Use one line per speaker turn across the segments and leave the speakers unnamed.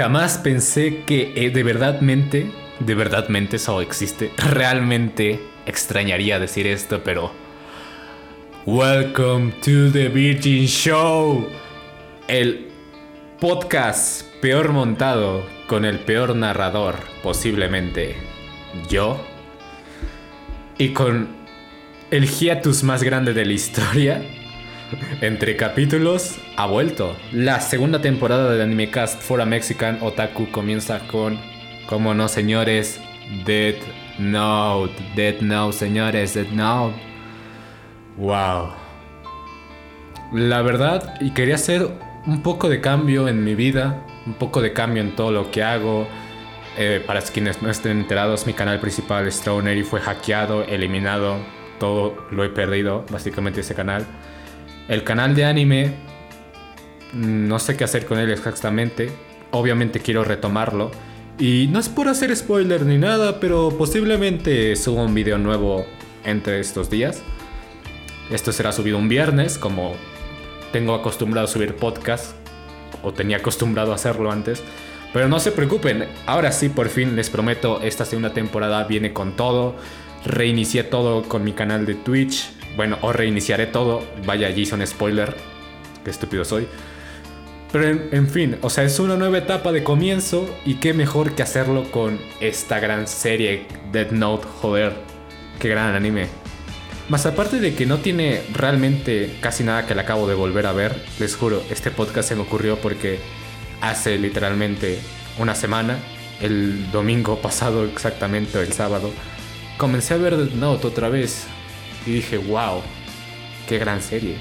Jamás pensé que eh, de verdadmente, de verdadmente eso existe. Realmente extrañaría decir esto, pero... Welcome to the Virgin Show. El podcast peor montado con el peor narrador, posiblemente yo. Y con el hiatus más grande de la historia entre capítulos, ha vuelto. La segunda temporada de Anime Cast for a Mexican Otaku comienza con, como no señores, Dead Note. Dead Note, señores, Dead Note. Wow. La verdad, y quería hacer un poco de cambio en mi vida, un poco de cambio en todo lo que hago. Eh, para quienes no estén enterados, mi canal principal, y fue hackeado, eliminado. Todo lo he perdido, básicamente ese canal. El canal de anime, no sé qué hacer con él exactamente. Obviamente quiero retomarlo. Y no es por hacer spoiler ni nada, pero posiblemente suba un video nuevo entre estos días. Esto será subido un viernes, como tengo acostumbrado a subir podcast, o tenía acostumbrado a hacerlo antes. Pero no se preocupen, ahora sí por fin les prometo, esta segunda temporada viene con todo. Reinicié todo con mi canal de Twitch, bueno, o reiniciaré todo. Vaya, allí son spoiler. Qué estúpido soy. Pero en, fin, o sea, es una nueva etapa de comienzo y qué mejor que hacerlo con esta gran serie Dead Note, joder, qué gran anime. Más aparte de que no tiene realmente casi nada que le acabo de volver a ver, les juro, este podcast se me ocurrió porque hace literalmente una semana, el domingo pasado exactamente, el sábado, comencé a ver Dead Note otra vez y dije, wow, qué gran serie.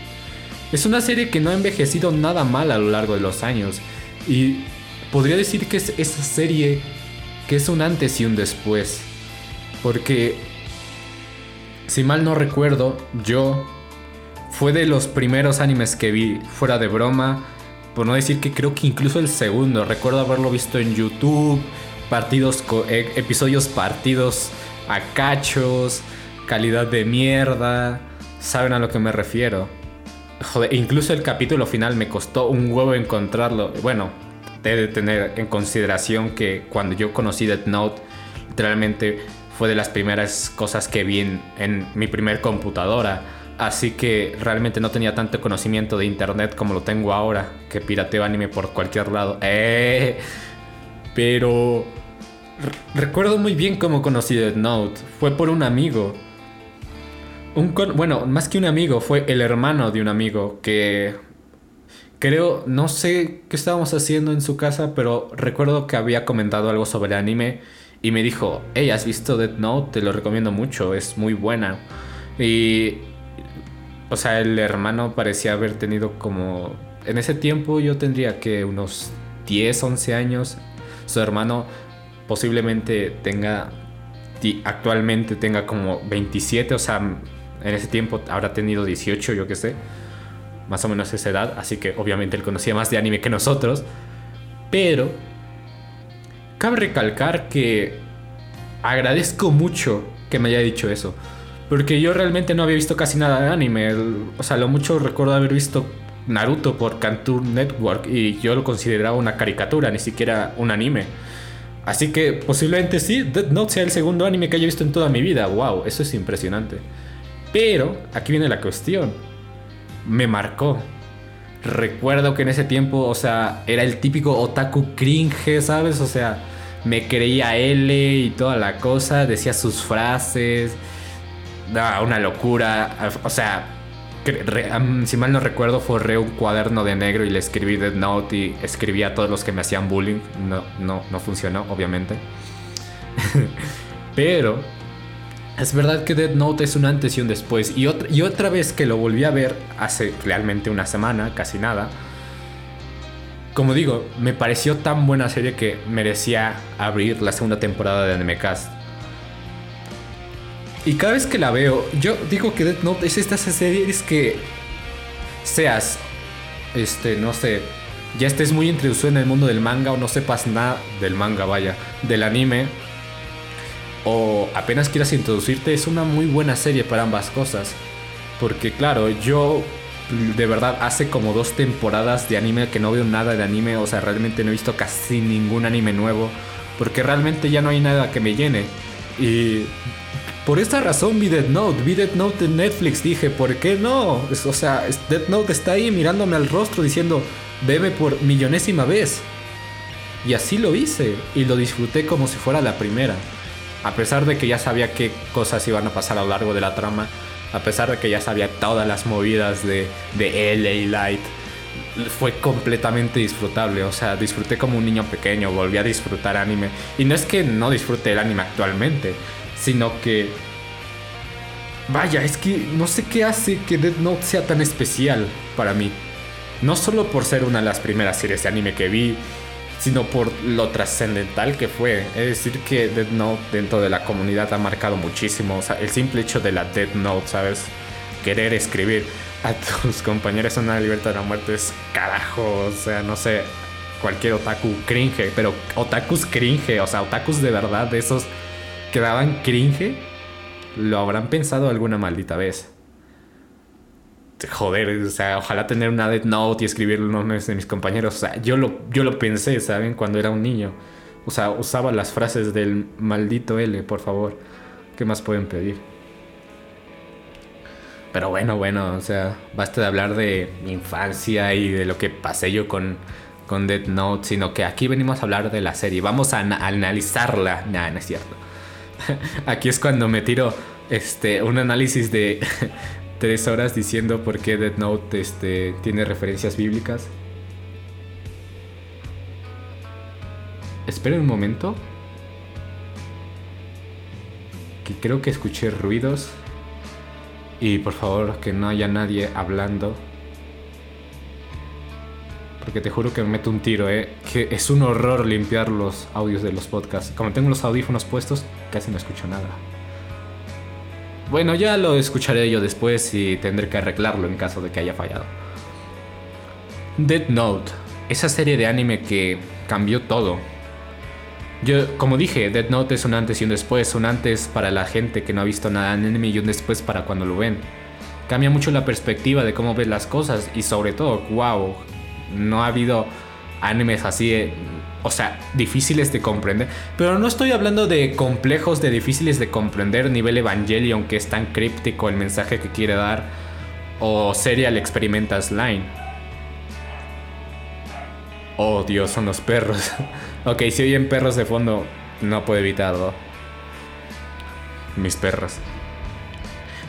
Es una serie que no ha envejecido nada mal a lo largo de los años. Y podría decir que es esa serie que es un antes y un después. Porque, si mal no recuerdo, yo fue de los primeros animes que vi, fuera de broma. Por no decir que creo que incluso el segundo. Recuerdo haberlo visto en YouTube. Partidos, eh, episodios partidos a cachos calidad de mierda. Saben a lo que me refiero. Incluso el capítulo final me costó un huevo encontrarlo. Bueno, de tener en consideración que cuando yo conocí Death Note, literalmente fue de las primeras cosas que vi en, mi primer computadora. Así que realmente no tenía tanto conocimiento de internet como lo tengo ahora, que pirateo anime por cualquier lado. Eh, pero recuerdo muy bien cómo conocí Death Note. Fue por un amigo bueno, más que un amigo, fue el hermano de un amigo que creo, no sé qué estábamos haciendo en su casa, pero recuerdo que había comentado algo sobre anime y me dijo, hey, ¿has visto Death Note? Te lo recomiendo mucho, es muy buena. Y, o sea, el hermano parecía haber tenido como, en ese tiempo yo tendría que unos 10, 11 años. Su hermano posiblemente tenga, actualmente tenga como 27, o sea, en ese tiempo habrá tenido 18, yo qué sé. Más o menos esa edad. Así que obviamente él conocía más de anime que nosotros. Pero... Cabe recalcar que agradezco mucho que me haya dicho eso. Porque yo realmente no había visto casi nada de anime. O sea, lo mucho recuerdo haber visto Naruto por Cartoon Network y yo lo consideraba una caricatura, ni siquiera un anime. Así que posiblemente sí, Death Note sea el segundo anime que haya visto en toda mi vida. ¡Wow! Eso es impresionante. Pero aquí viene la cuestión. Me marcó. Recuerdo que en ese tiempo, o sea, era el típico otaku cringe, ¿sabes? O sea, me creía L y toda la cosa, decía sus frases. una locura. O sea, si mal no recuerdo, forré un cuaderno de negro y le escribí Dead Note y escribí a todos los que me hacían bullying. No, no, no funcionó, obviamente. Pero es verdad que Dead Note es un antes y un después. Y otra, y otra vez que lo volví a ver hace realmente una semana, casi nada. Como digo, me pareció tan buena serie que merecía abrir la segunda temporada de Animecast. Y cada vez que la veo, yo digo que Dead Note es esta serie es que seas, este, no sé, ya estés muy introducido en el mundo del manga o no sepas nada del manga, vaya, del anime o apenas quieras introducirte, es una muy buena serie para ambas cosas. Porque claro, yo de verdad hace como dos temporadas de anime que no veo nada de anime, o sea, realmente no he visto casi ningún anime nuevo, porque realmente ya no hay nada que me llene. Y por esta razón vi Dead Note, vi Dead Note en Netflix, dije, ¿por qué no? O sea, Dead Note está ahí mirándome al rostro diciendo, bebe por millonésima vez. Y así lo hice, y lo disfruté como si fuera la primera. A pesar de que ya sabía qué cosas iban a pasar a lo largo de la trama, a pesar de que ya sabía todas las movidas de, LA Light, fue completamente disfrutable. O sea, disfruté como un niño pequeño, volví a disfrutar anime. Y no es que no disfrute el anime actualmente, sino que. Vaya, es que no sé qué hace que Dead Note sea tan especial para mí. No solo por ser una de las primeras series de anime que vi, sino por lo trascendental que fue. Es decir, que Dead Note dentro de la comunidad ha marcado muchísimo. O sea, el simple hecho de la Dead Note, ¿sabes? Querer escribir a tus compañeros una libertad de la muerte es carajo. O sea, no sé, cualquier otaku cringe, pero otakus cringe, o sea, otakus de verdad, de esos que daban cringe, lo habrán pensado alguna maldita vez joder, o sea, ojalá tener una Dead Note y escribir los nombres de mis compañeros. O sea, yo lo, yo lo pensé, ¿saben? Cuando era un niño. O sea, usaba las frases del maldito L, por favor. ¿Qué más pueden pedir? Pero bueno, bueno, o sea, basta de hablar de mi infancia y de lo que pasé yo con, con Dead Note, sino que aquí venimos a hablar de la serie. Vamos a, analizarla. Nah, no es cierto. aquí es cuando me tiro este, un análisis de, tres horas diciendo por qué Dead Note este, tiene referencias bíblicas. Esperen un momento. Que creo que escuché ruidos. Y por favor que no haya nadie hablando. Porque te juro que me meto un tiro, eh. Que es un horror limpiar los audios de los podcasts. Como tengo los audífonos puestos, casi no escucho nada. Bueno, ya lo escucharé yo después y tendré que arreglarlo en caso de que haya fallado. Dead Note, esa serie de anime que cambió todo. Yo, como dije, Dead Note es un antes y un después, un antes para la gente que no ha visto nada en anime y un después para cuando lo ven. Cambia mucho la perspectiva de cómo ves las cosas y sobre todo, wow, no ha habido animes así o sea, difíciles de comprender. Pero no estoy hablando de complejos, de difíciles de comprender, nivel Evangelion, que es tan críptico el mensaje que quiere dar, o Serial Experimentas Line. Oh Dios, son los perros. ok, si oyen perros de fondo, no puedo evitarlo. Mis perros.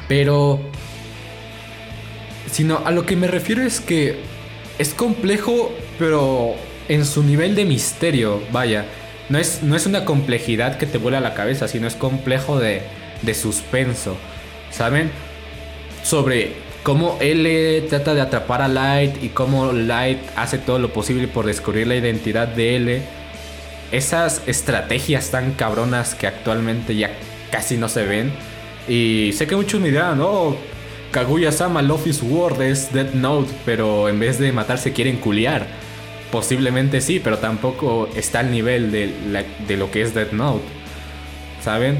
Pero... Sino a lo que me refiero es que es complejo, pero en su nivel de misterio, vaya. No es, no es una complejidad que te vuela la cabeza, sino es complejo de, de suspenso. ¿Saben? Sobre cómo L trata de atrapar a Light y cómo Light hace todo lo posible por descubrir la identidad de L. Esas estrategias tan cabronas que actualmente ya casi no se ven. Y sé que muchos me dirán, oh, Kaguya-sama Love is War es Dead Note, pero en vez de matarse quieren culiar. Posiblemente sí, pero tampoco está al nivel de, lo que es Dead Note. ¿Saben?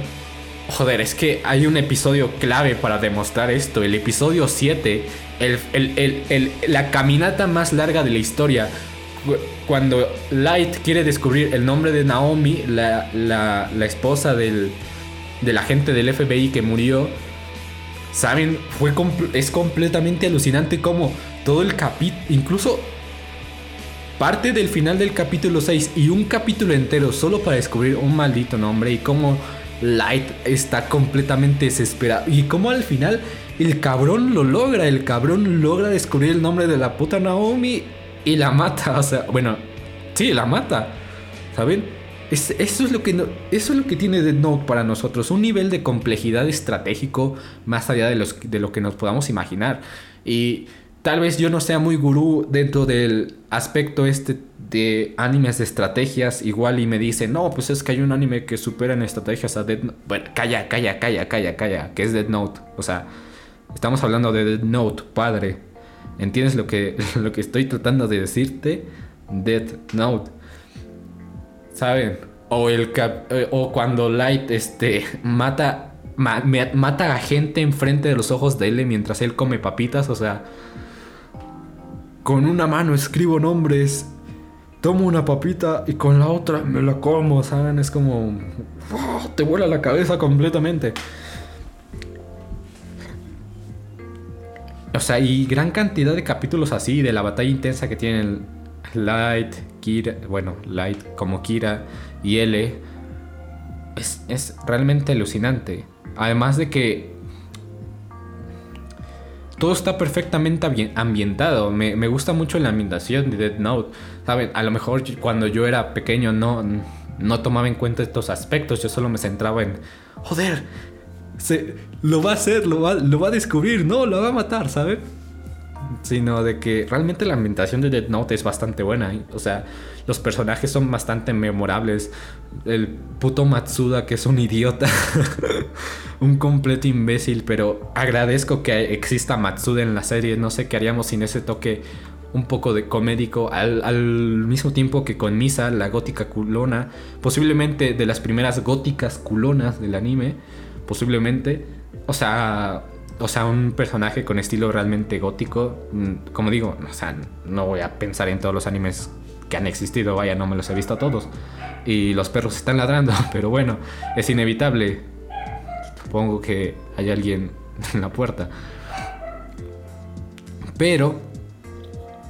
Joder, es que hay un episodio clave para demostrar esto. El episodio 7, la caminata más larga de la historia. Cuando Light quiere descubrir el nombre de Naomi, la, esposa del, del agente del FBI que murió. ¿Saben? Fue es completamente alucinante como todo el capítulo, incluso parte del final del capítulo 6 y un capítulo entero solo para descubrir un maldito nombre y cómo Light está completamente desesperado y cómo al final el cabrón lo logra, el cabrón logra descubrir el nombre de la puta Naomi y la mata, o sea, bueno, sí, la mata, ¿saben? eso, es lo que eso es lo que tiene The Note para nosotros, un nivel de complejidad estratégico más allá de, de lo que nos podamos imaginar. Y tal vez yo no sea muy gurú dentro del aspecto este de animes de estrategias, igual y me dice, no, pues es que hay un anime que supera en estrategias a Dead Note. Bueno, calla, calla, calla, calla, calla, que es Dead Note. O sea, estamos hablando de Dead Note, padre. ¿Entiendes lo que, lo que estoy tratando de decirte? Dead Note. ¿Saben? O, el eh, o cuando Light este, mata, mata a gente enfrente de los ojos de él mientras él come papitas, o sea
con una mano escribo nombres, tomo una papita y con la otra me la como, ¿saben? Es como... te vuela la cabeza completamente. O sea, y gran cantidad de capítulos así, de la batalla intensa que tienen Light, Kira, bueno, Light como Kira y L, es, es realmente alucinante. Además de que todo está perfectamente ambientado. Me, gusta mucho la ambientación de Dead Note. ¿Saben? A lo mejor cuando yo era pequeño no, no tomaba en cuenta estos aspectos. Yo solo me centraba en, joder, se, lo va a hacer, lo va, lo va a descubrir, no, lo va a matar, ¿saben? Sino de que realmente la ambientación de Dead Note es bastante buena. O sea, los personajes son bastante memorables. El puto Matsuda, que es un idiota. un completo imbécil, pero agradezco que exista Matsuda en la serie. No sé qué haríamos sin ese toque un poco de comédico al, al, mismo tiempo que con Misa, la gótica culona, posiblemente de las primeras góticas culonas del anime, posiblemente, o sea, o sea, un personaje con estilo realmente gótico, mm, como digo, o sea, no voy a pensar en todos los animes que han existido, vaya, no me los he visto a todos. Y los perros están ladrando, pero bueno, es inevitable. Supongo que hay alguien en la puerta. Pero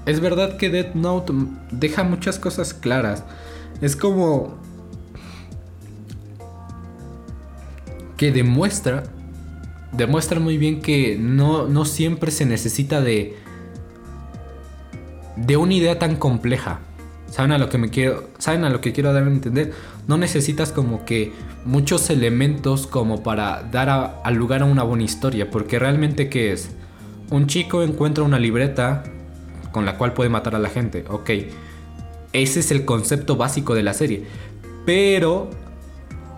es verdad que Death Note deja muchas cosas claras. Es como que demuestra demuestra muy bien que no, no siempre se necesita de de una idea tan compleja. ¿Saben a lo que me quiero, saben a lo que quiero dar a entender? No necesitas como que muchos elementos como para dar al lugar a una buena historia, porque realmente qué es? Un chico encuentra una libreta con la cual puede matar a la gente, ok. Ese es el concepto básico de la serie. Pero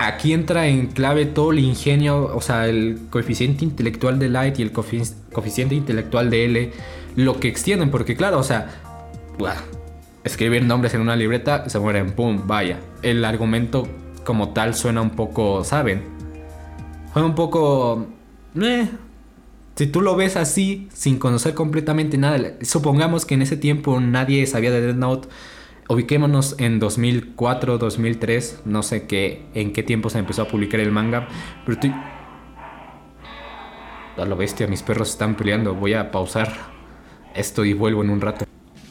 aquí entra en clave todo el ingenio, o sea, el coeficiente intelectual de Light y el coeficiente intelectual de L, lo que extienden, porque claro, o sea, escribir nombres en una libreta, se mueren, pum, vaya. El argumento como tal suena un poco, ¿saben? Un poco... Eh, si tú lo ves así, sin conocer completamente nada, supongamos que en ese tiempo nadie sabía de Death Note, ubiquémonos en 2004, 2003, no sé qué, en qué tiempo se empezó a publicar el manga, pero estoy... A lo bestia, mis perros están peleando, voy a pausar esto y vuelvo en un rato.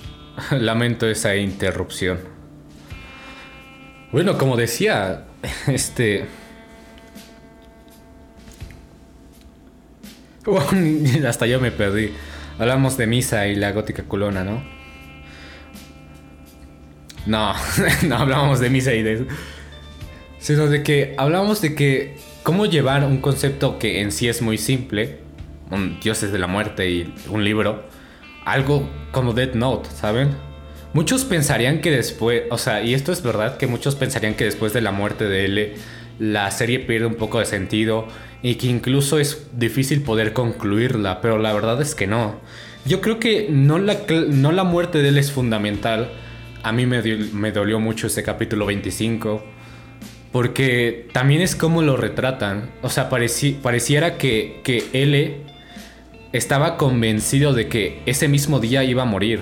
Lamento esa interrupción. Bueno, como decía, este... hasta yo me perdí. Hablamos de Misa y la gótica culona, ¿no? No, no hablábamos de Misa y. Sino de que hablamos de que cómo llevar un concepto que en sí es muy simple, un dioses de la muerte y un libro, algo como Dead Note, ¿saben? Muchos pensarían que después, o sea, y esto es verdad, que muchos pensarían que después de la muerte de L, la serie pierde un poco de sentido y que incluso es difícil poder concluirla, pero la verdad es que no. Yo creo que no la, no la muerte de él es fundamental. A mí me, dolió mucho ese capítulo 25. Porque también es como lo retratan. O sea, pareciera que, que L estaba convencido de que ese mismo día iba a morir.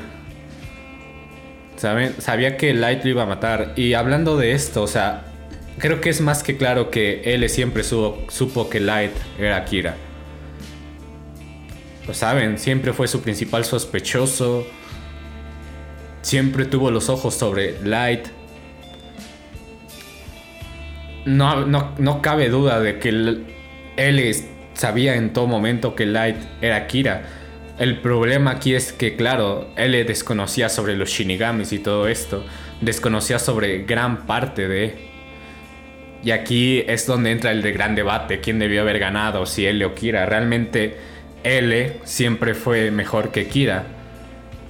¿Saben? Sabía que Light lo iba a matar. Y hablando de esto, o sea, creo que es más que claro que él siempre supo que Light era Kira. Lo saben, siempre fue su principal sospechoso. Siempre tuvo los ojos sobre Light. No, no, no cabe duda de que él, sabía en todo momento que Light era Kira. El problema aquí es que, claro, él desconocía sobre los Shinigamis y todo esto. Desconocía sobre gran parte de. Y aquí es donde entra el gran debate: quién debió haber ganado, si él o Kira. Realmente, L siempre fue mejor que Kira.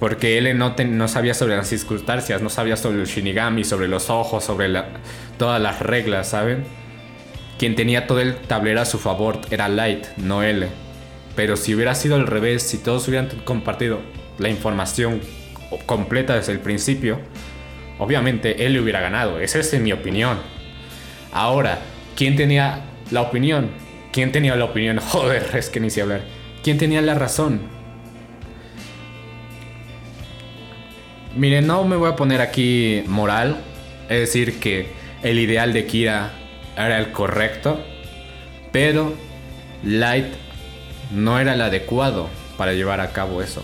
Porque él no, sabía sobre las circunstancias, no sabía sobre los Shinigami, sobre los ojos, sobre todas las reglas, ¿saben? Quien tenía todo el tablero a su favor era Light, no L. Pero si hubiera sido al revés, si todos hubieran compartido la información completa desde el principio, obviamente él hubiera ganado. Esa es mi opinión. Ahora, ¿quién tenía la opinión? ¿Quién tenía la opinión? Joder, es que ni sé hablar. ¿Quién tenía la razón? Miren, no me voy a poner aquí moral. Es decir, que el ideal de Kira era el correcto. Pero Light no era el adecuado para llevar a cabo eso.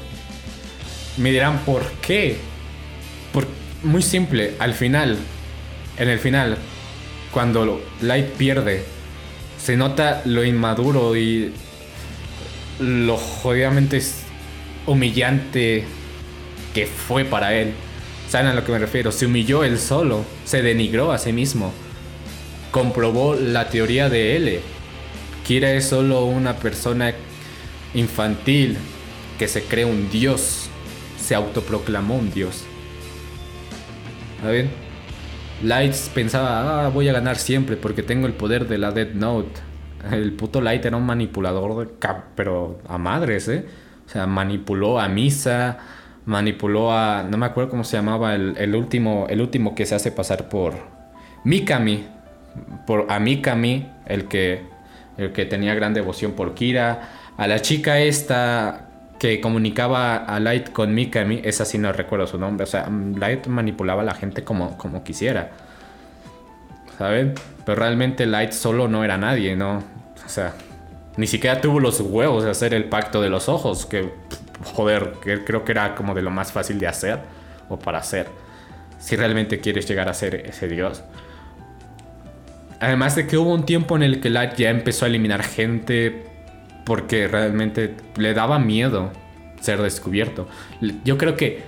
Me dirán, ¿por qué? Por, muy simple, al final, en el final, cuando Light pierde, se nota lo inmaduro y lo jodidamente humillante que fue para él. ¿Saben a lo que me refiero? Se humilló él solo, se denigró a sí mismo, comprobó la teoría de L. Kira es solo una persona infantil que se cree un dios, se autoproclamó un dios. ¿Saben? Lights pensaba, ah, voy a ganar siempre porque tengo el poder de la Dead Note. El puto Light era un manipulador, pero a madres, ¿eh? O sea, manipuló a Misa, manipuló a. No me acuerdo cómo se llamaba el, último, el último que se hace pasar por Mikami. Por, a Mikami, el que, el que tenía gran devoción por Kira. A la chica esta que comunicaba a Light con Mikami, esa sí no recuerdo su nombre. O sea, Light manipulaba a la gente como, como quisiera. ¿Saben? Pero realmente Light solo no era nadie, ¿no? O sea, ni siquiera tuvo los huevos de hacer el pacto de los ojos, que, joder, que creo que era como de lo más fácil de hacer o para hacer. Si realmente quieres llegar a ser ese dios. Además de que hubo un tiempo en el que Light ya empezó a eliminar gente porque realmente le daba miedo ser descubierto. Yo creo que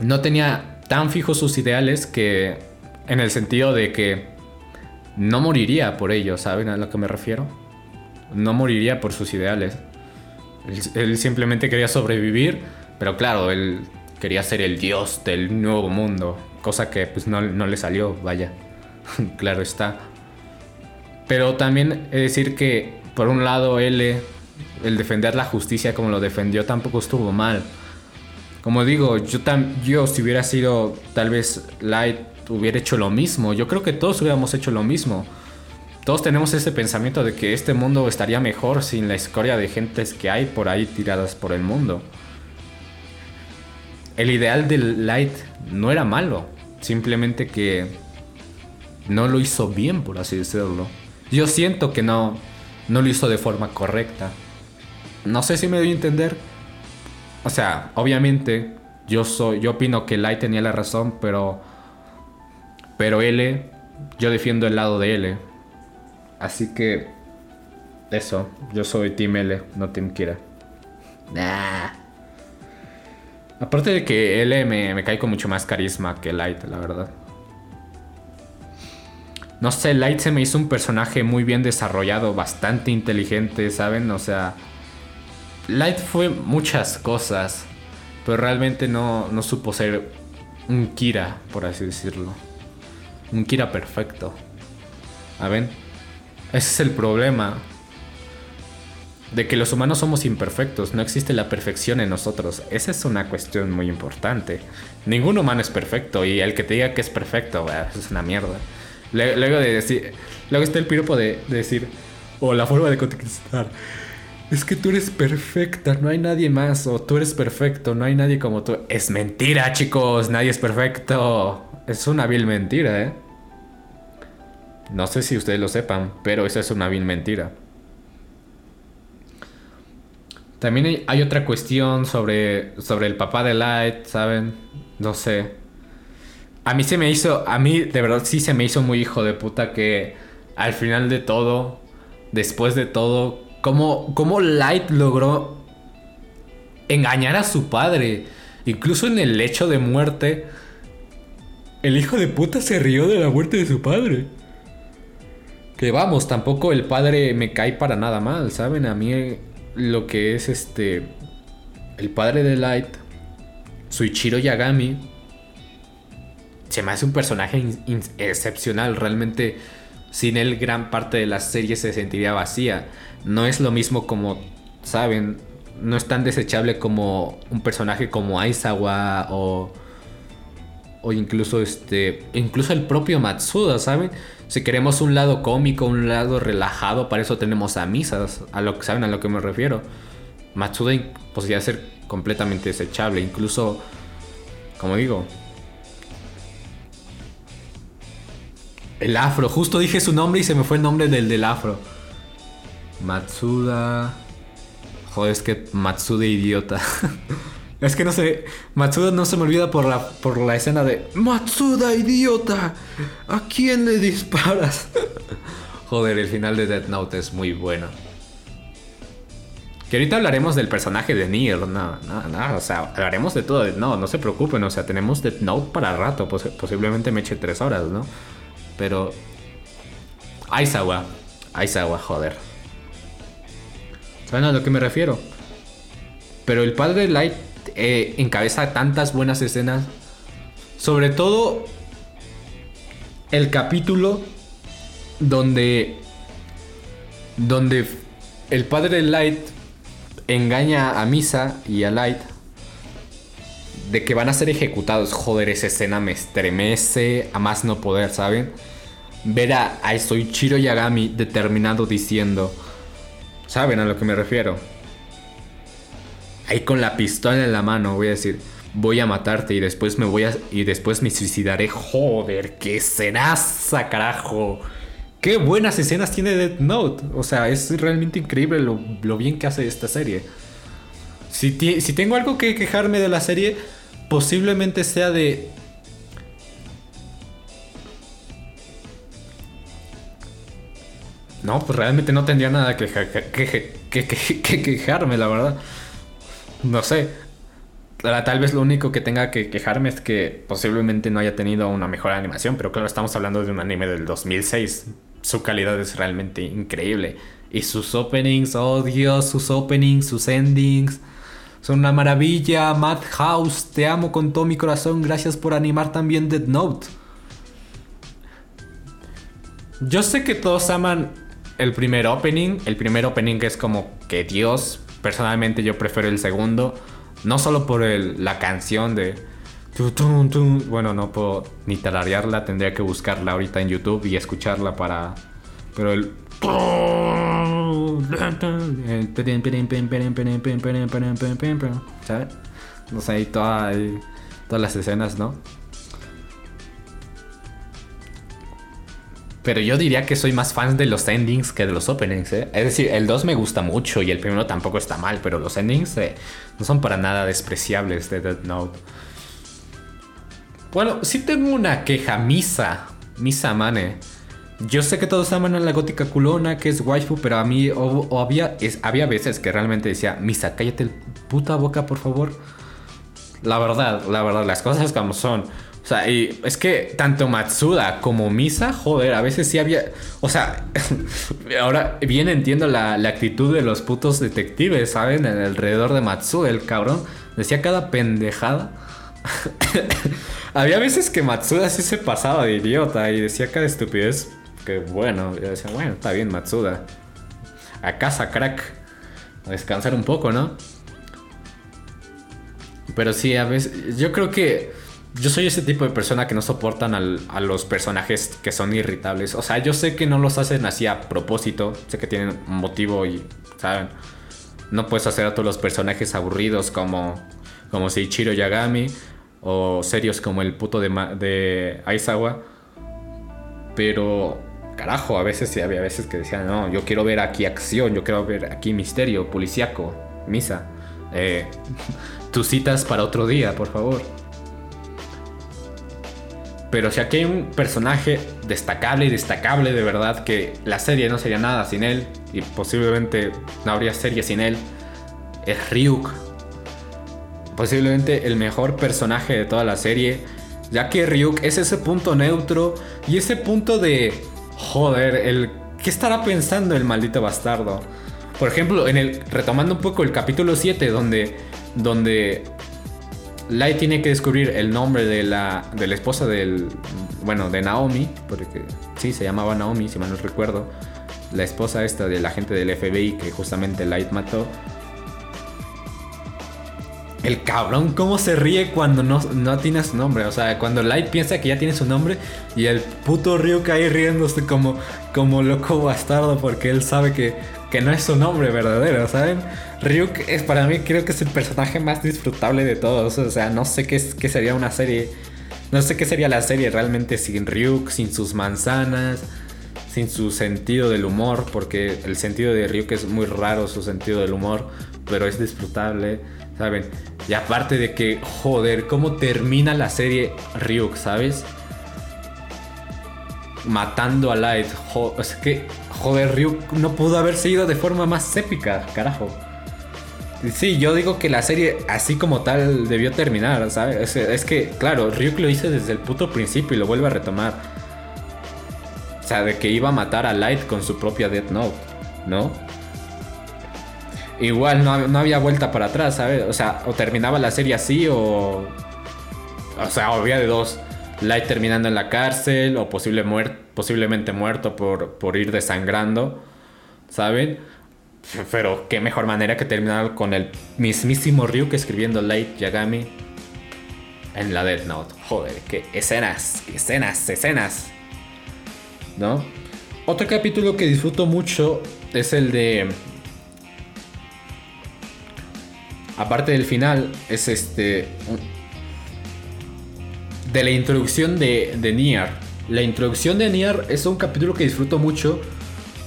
no tenía tan fijos sus ideales que en el sentido de que no moriría por ellos, ¿saben a lo que me refiero? No moriría por sus ideales. Él, simplemente quería sobrevivir, pero claro, él quería ser el dios del nuevo mundo, cosa que pues no, no le salió, vaya, claro está. Pero también es decir que, por un lado, L, el defender la justicia como lo defendió, tampoco estuvo mal. Como digo, yo, yo si hubiera sido tal vez Light, hubiera hecho lo mismo. Yo creo que todos hubiéramos hecho lo mismo. Todos tenemos ese pensamiento de que este mundo estaría mejor sin la escoria de gentes que hay por ahí tiradas por el mundo. El ideal del Light no era malo, simplemente que no lo hizo bien, por así decirlo. Yo siento que no, no lo hizo de forma correcta. No sé si me doy a entender. O sea, obviamente yo soy, yo opino que Light tenía la razón, pero, pero L, yo defiendo el lado de L. Así que eso, yo soy Team L, no Team Kira. Nah. Aparte de que L me, me cae con mucho más carisma que Light, la verdad. No sé, Light se me hizo un personaje muy bien desarrollado, bastante inteligente, ¿saben? O sea, Light fue muchas cosas, pero realmente no, no supo ser un Kira, por así decirlo. Un Kira perfecto. ¿A ven? Ese es el problema. De que los humanos somos imperfectos, no existe la perfección en nosotros. Esa es una cuestión muy importante. Ningún humano es perfecto y el que te diga que es perfecto, eso es una mierda. Luego de decir, luego está el piropo de, decir, o la forma de contestar. Es que tú eres perfecta, no hay nadie más. O tú eres perfecto, no hay nadie como tú. Es mentira, chicos, nadie es perfecto. Es una vil mentira, ¿eh? No sé si ustedes lo sepan, pero esa es una vil mentira. También hay, otra cuestión sobre, sobre el papá de Light, ¿saben? No sé. A mí se me hizo, a mí de verdad sí se me hizo muy hijo de puta que al final de todo, después de todo, cómo, cómo Light logró engañar a su padre. Incluso en el lecho de muerte, el hijo de puta se rió de la muerte de su padre. Que vamos, tampoco el padre me cae para nada mal, ¿saben? A mí lo que es este... El padre de Light, Suichiro Yagami, se me hace un personaje excepcional. Realmente sin él gran parte de la serie se sentiría vacía. No es lo mismo como, saben, no es tan desechable como un personaje como Aizawa o o incluso este incluso el propio Matsuda, ¿saben? Si queremos un lado cómico, un lado relajado, para eso tenemos a Misas, a lo que saben a lo que me refiero. Matsuda podría ser completamente desechable. Incluso, como digo, el afro. Justo dije su nombre y se me fue el nombre del del afro. Matsuda. Joder, es que Matsuda idiota. es que no sé. Matsuda no se me olvida por la, por la escena de Matsuda idiota. ¿A quién le disparas? Joder, el final de Death Note es muy bueno. Que ahorita hablaremos del personaje de Nier, no, no, no, o sea, hablaremos de todo, no, no se preocupen, o sea, tenemos Death Note para rato, posiblemente me eche tres horas, ¿no? Pero... Aizawa, Aizawa, joder. ¿Saben a lo que me refiero? Pero el padre Light eh, encabeza tantas buenas escenas, sobre todo el capítulo donde donde el padre Light engaña a Misa y a Light de que van a ser ejecutados. Joder, esa escena me estremece a más no poder, ¿saben? Ver a, a Soichiro Yagami determinado diciendo, ¿saben a lo que me refiero? Ahí con la pistola en la mano voy a decir, voy a matarte y después me voy a y después me suicidaré. Joder, qué escenaza, carajo. Qué buenas escenas tiene Death Note. O sea, es realmente increíble lo, bien que hace esta serie. Si, si, tengo algo que quejarme de la serie, posiblemente sea de... No, pues realmente no tendría nada que quejarme, la verdad. No sé. Tal vez lo único que tenga que quejarme es que posiblemente no haya tenido una mejor animación, pero claro, estamos hablando de un anime del 2006 su calidad es realmente increíble. Y sus openings, oh Dios, sus openings, sus endings. Son una maravilla. Madhouse, te amo con todo mi corazón. Gracias por animar también Dead Note. Yo sé que todos aman el primer opening. El primer opening es como que Dios. Personalmente yo prefiero el segundo. No solo por la canción de bueno, no puedo ni tararearla, tendría que buscarla ahorita en YouTube y escucharla para. Pero el. ¿Sabes? No sé, ahí todas las escenas, ¿no? Pero yo diría que soy más fan de los endings que de los openings, ¿eh? Es decir, el 2 me gusta mucho y el primero tampoco está mal, pero los endings eh, no son para nada despreciables de Dead Note. Bueno, sí tengo una queja, Misa. Misa Mane. Yo sé que todos aman a la gótica culona, que es waifu, pero a mí o, había, había veces que realmente decía, Misa, cállate el puta boca, por favor. La verdad, la verdad, las cosas como son. Sea, y es que tanto Matsuda como Misa, joder, a veces sí había. O sea, ahora bien entiendo la, la, actitud de los putos detectives, ¿saben? Alrededor de Matsuda, el cabrón. Decía cada pendejada. Había veces que Matsuda sí se pasaba de idiota y decía cada estupidez. Que bueno, yo decía, bueno, está bien, Matsuda. A casa, crack. A descansar un poco, ¿no? Pero sí, a veces. Yo creo que. Yo soy ese tipo de persona que no soportan a los personajes que son irritables. O sea, yo sé que no los hacen así a propósito. Sé que tienen un motivo y. ¿Saben? No puedes hacer a todos los personajes aburridos como. Como Seichiro Yagami o serios como el puto de, de Aizawa. Pero, carajo, a veces sí había veces que decían, no, yo quiero ver aquí acción, yo quiero ver aquí misterio, policiaco, misa. Eh, tus citas para otro día, por favor. Pero si aquí hay un personaje destacable y destacable de verdad que la serie no sería nada sin él y posiblemente no habría serie sin él, es Ryuk posiblemente el mejor personaje de toda la serie, ya que Ryuk es ese punto neutro y ese punto de, joder, el ¿qué estará pensando el maldito bastardo? Por ejemplo, en el retomando un poco el capítulo 7 donde donde Light tiene que descubrir el nombre de la, de la esposa del. Bueno, de Naomi, porque sí, se llamaba Naomi, si mal no recuerdo. La esposa esta del agente del FBI que justamente Light mató. El cabrón, cómo se ríe cuando no, no tiene su nombre. O sea, cuando Light piensa que ya tiene su nombre y el puto Ryu cae riéndose como, como loco bastardo porque él sabe que que no es su nombre verdadero, ¿saben? Ryuk es para mí creo que es el personaje más disfrutable de todos. O sea, no sé qué, qué sería una serie. No sé qué sería la serie realmente sin Ryuk, sin sus manzanas, sin su sentido del humor, porque el sentido de Ryuk es muy raro, su sentido del humor, pero es disfrutable, ¿saben? Y aparte de que, joder, cómo termina la serie Ryuk, ¿sabes? Matando a Light. es que, joder, Ryuk no pudo haber seguido de forma más épica, carajo. Sí, yo digo que la serie así como tal debió terminar, ¿sabes? Es, que, claro, Ryuk lo hizo desde el puto principio y lo vuelve a retomar. O sea, de que iba a matar a Light con su propia Death Note, ¿no? Igual no, no había vuelta para atrás, ¿sabes? O sea, o terminaba la serie así o... O sea, había de dos. Light terminando en la cárcel o posible posiblemente muerto por, por ir desangrando, ¿saben? Pero qué mejor manera que terminar con el mismísimo Ryuk escribiendo Light Yagami en la Death Note. Joder, qué escenas, escenas, escenas. ¿No? Otro capítulo que disfruto mucho es el de. Aparte del final, es este. De la introducción de, de Nier. La introducción de Nier es un capítulo que disfruto mucho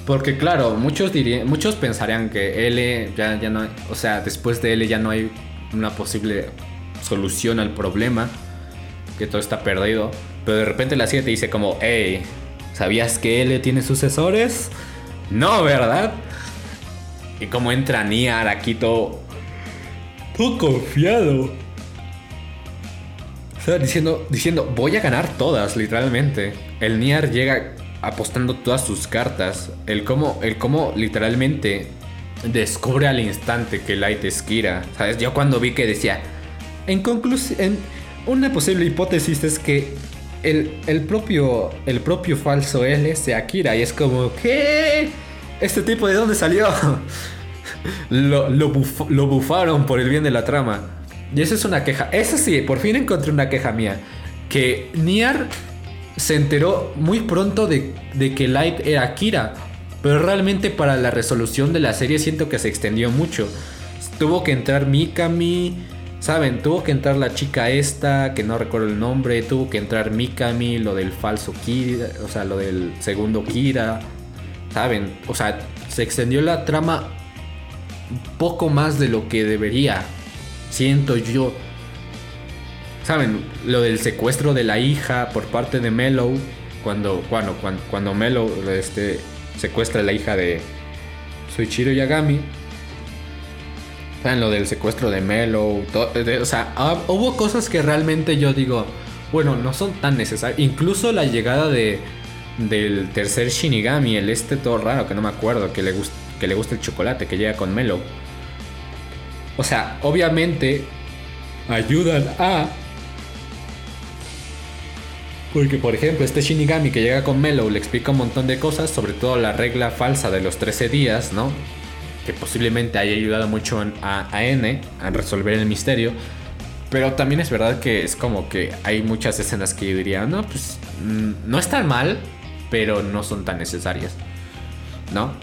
porque claro, muchos dirían, muchos pensarían que L ya, ya no, o sea, después de L ya no hay una posible solución al problema, que todo está perdido. Pero de repente la 7 dice como, hey, ¿sabías que L tiene sucesores? No, ¿verdad? Y como entra Niar aquí todo, todo confiado. Diciendo, diciendo, voy a ganar todas, literalmente. El Niar llega apostando todas sus cartas. El cómo, el cómo literalmente descubre al instante que Light es Kira. ¿Sabes? Yo cuando vi que decía. En conclusión. Una posible hipótesis es que el, el, propio, el propio falso L sea Kira. Y es como, ¿qué? ¿Este tipo de dónde salió? lo, lo, lo bufaron por el bien de la trama. Y esa es una queja. Eso sí, por fin encontré una queja mía. Que Niar se enteró muy pronto de, que Light era Kira. Pero realmente para la resolución de la serie siento que se extendió mucho. Tuvo que entrar Mikami, ¿saben? Tuvo que entrar la chica esta, que no recuerdo el nombre. Tuvo que entrar Mikami, lo del falso Kira, o sea, lo del segundo Kira. ¿Saben? O sea, se extendió la trama poco más de lo que debería. Siento yo. ¿Saben? Lo del secuestro de la hija por parte de Mellow. Cuando, cuando, cuando, cuando Mellow este, secuestra a la hija de Suichiro Yagami. ¿Saben? Lo del secuestro de Mellow. o sea, ah, hubo cosas que realmente yo digo, bueno, no son tan necesarias. Incluso la llegada de, del tercer Shinigami, el este todo raro que no me acuerdo, que le, que le gusta el chocolate, que llega con Mellow. O sea, obviamente ayudan a porque, por ejemplo, este Shinigami que llega con Melo le explica un montón de cosas, sobre todo la regla falsa de los 13 días, ¿no? Que posiblemente haya ayudado mucho a, N a resolver el misterio. Pero también es verdad que es como que hay muchas escenas que yo diría, no, pues mm, no están mal, pero no son tan necesarias, ¿no?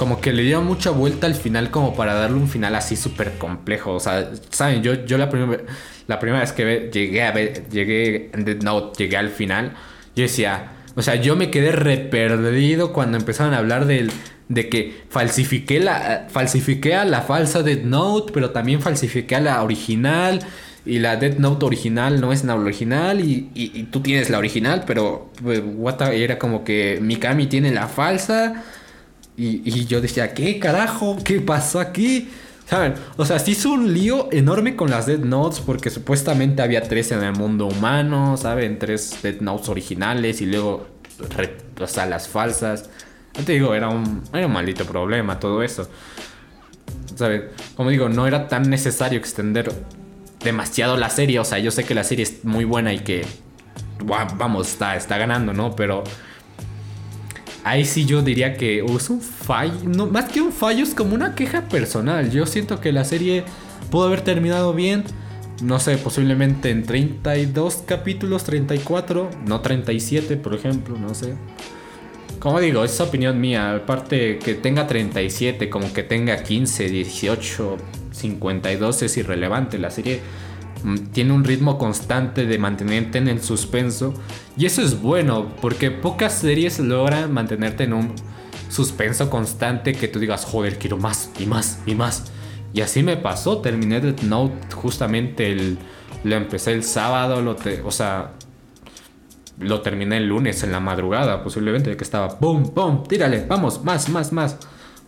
Como que le dio mucha vuelta al final como para darle un final así súper complejo. O sea, ¿saben? Yo, yo la primera la primera vez que llegué a ver, llegué Note, llegué al final, yo decía, o sea, yo me quedé re perdido cuando empezaron a hablar del, de que falsifiqué, la, falsifiqué a la falsa Dead Note, pero también falsifiqué a la original. Y la Dead Note original no es la original y, y, tú tienes la original, pero pues, era como que Mikami tiene la falsa. Y, yo decía, ¿qué carajo? ¿Qué pasó aquí? ¿Saben? O sea, sí hizo un lío enorme con las Dead Notes porque supuestamente había tres en el mundo humano, ¿saben? Tres Dead Notes originales y luego, o sea, las falsas. Yo te digo, era un, era un maldito problema todo eso. ¿Saben? Como digo, no era tan necesario extender demasiado la serie. O sea, yo sé que la serie es muy buena y que, vamos, está, está ganando, ¿no? Pero ahí sí yo diría que es un fallo, no, más que un fallo es como una queja personal. Yo siento que la serie pudo haber terminado bien, no sé, posiblemente en 32 capítulos, 34, no 37 por ejemplo, no sé. como digo, es opinión mía. Aparte que tenga 37, como que tenga 15, 18, 52 es irrelevante. La serie tiene un ritmo constante de mantenerte en el suspenso. Y eso es bueno, porque pocas series logran mantenerte en un suspenso constante que tú digas, joder, quiero más y más y más. Y así me pasó, terminé Death Note justamente el... Lo empecé el sábado, lo o sea, lo terminé el lunes en la madrugada, posiblemente, que estaba, ¡pum, pum! Tírale, vamos, más, más, más.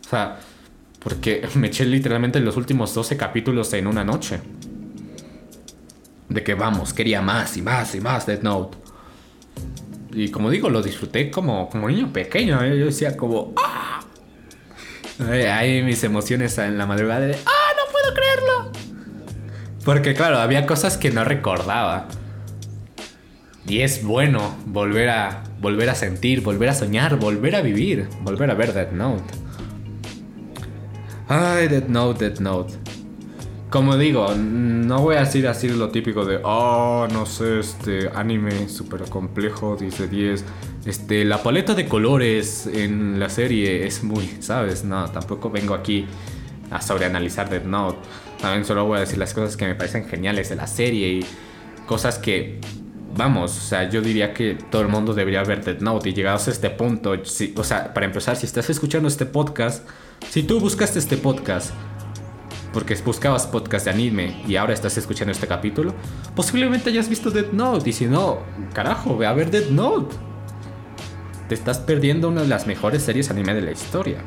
O sea, porque me eché literalmente los últimos 12 capítulos en una noche. De que vamos, quería más y más y más Death Note. Y como digo, lo disfruté como, como niño pequeño. ¿eh? Yo decía como, ¡ah! Ahí mis emociones en la madrugada de, ¡ah, no puedo creerlo! Porque claro, había cosas que no recordaba. Y es bueno volver a, volver a sentir, volver a soñar, volver a vivir, volver a ver Death Note. Ay, Death Note, Death Note. Como digo, no voy a decir así lo típico de, oh, no sé, este anime súper complejo, 10 de 10. Este, la paleta de colores en la serie es muy, ¿sabes? No, tampoco vengo aquí a sobreanalizar Death Note. También solo voy a decir las cosas que me parecen geniales de la serie y cosas que vamos, o sea, yo diría que todo el mundo debería ver Death Note y llegados a este punto, o sea, para empezar, si estás escuchando este podcast, si tú buscaste este podcast porque buscabas podcast de anime y ahora estás escuchando este capítulo, posiblemente hayas visto Death Note y si no, carajo, ve a ver Death Note. Te estás perdiendo una de las mejores series anime de la historia